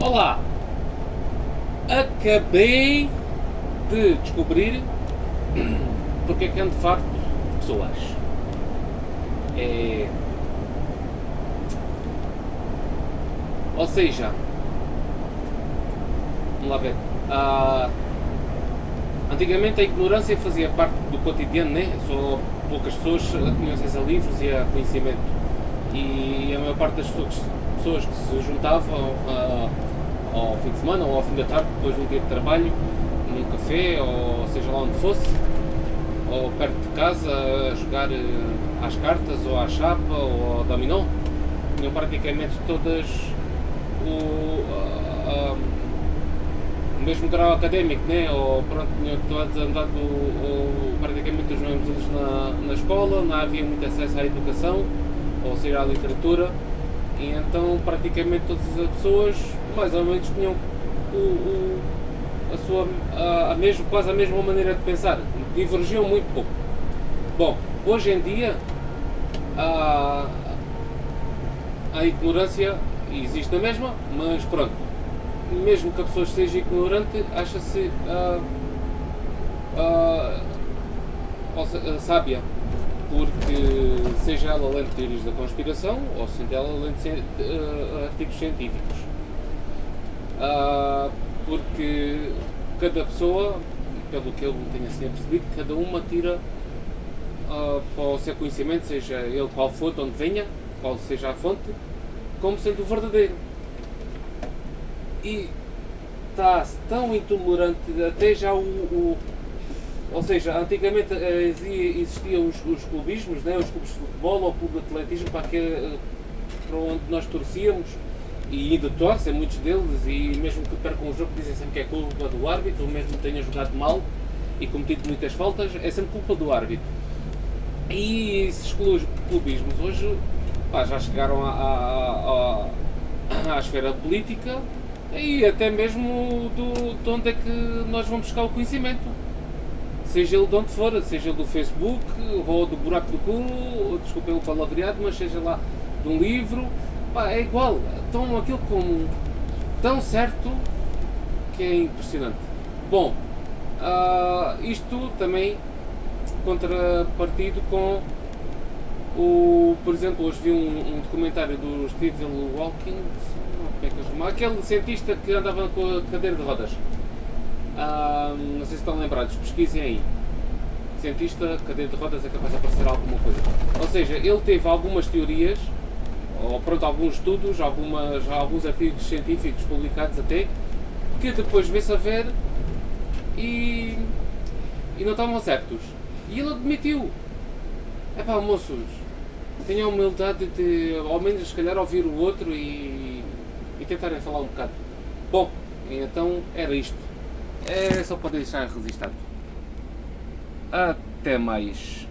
Olá! Acabei de descobrir porque é que ando farto de pessoas. É. Ou seja, vamos lá ver. Ah, antigamente a ignorância fazia parte do cotidiano, né? Só poucas pessoas tinham acesso a livros e a conhecimento. E a maior parte das pessoas, pessoas que se juntavam ah, ao fim de semana ou ao fim da tarde, depois de um dia de trabalho, num café ou seja lá onde fosse, ou perto de casa, a jogar eh, às cartas ou à chapa ou ao dominó, tinham praticamente todas o, a- a- o mesmo grau académico, né? ou pronto, tinham todos andado praticamente os mesmos anos na, na escola, não havia muito acesso à educação, ou seja, à literatura, e então praticamente todas as pessoas mais ou menos tinham o, o- a sua a, a mesmo, quase a mesma maneira de pensar, divergiam muito pouco. Bom, hoje em dia a, a ignorância existe na mesma, mas pronto, mesmo que a pessoa seja ignorante, acha-se se- ah, sábia, porque seja ela lendo teorias da conspiração ou seja ela lendo ci- ah, artigos científicos. Ah, porque cada pessoa, pelo que eu tenho assim percebido, cada uma tira ah, para o seu conhecimento, seja ele qual for, de onde venha, qual seja a fonte, como sendo o verdadeiro. E está-se tão intolerante, até já o, o- ou seja, antigamente eh, exi- existiam os, os clubismos, né, os clubes de futebol ou o clube de atletismo para, aquele, eh, para onde nós torcíamos e ainda torcem muitos deles e mesmo que percam o jogo dizem sempre que é culpa do árbitro, ou mesmo que tenha jogado mal e cometido muitas faltas, é sempre culpa do árbitro. E esses clu- clubismos hoje pá, já chegaram à, à, à esfera política e até mesmo do, de onde é que nós vamos buscar o conhecimento. Seja ele de onde for, seja ele do Facebook, ou do buraco do cu, ou, desculpem o palavreado, mas seja lá de um livro, pá, é igual. Estão aquilo como tão certo que é impressionante. Bom, ah, isto também contrapartido com o, por exemplo, hoje vi um, um documentário do Stephen Hawking, como é aquele cientista que andava com a cadeira de rodas. Ah, não sei se estão lembrados, pesquisem aí. Cientista, cadeira de rodas é capaz de aparecer alguma coisa. Ou seja, ele teve algumas teorias, ou pronto, alguns estudos, algumas, alguns artigos científicos publicados até, que depois vê-se a ver e, e não estavam certos. E ele admitiu. É pá, moços, tenham a humildade de, ao menos, se calhar, ouvir o outro e, e tentarem falar um bocado. Bom, então era isto. É só para deixar registado. Até mais.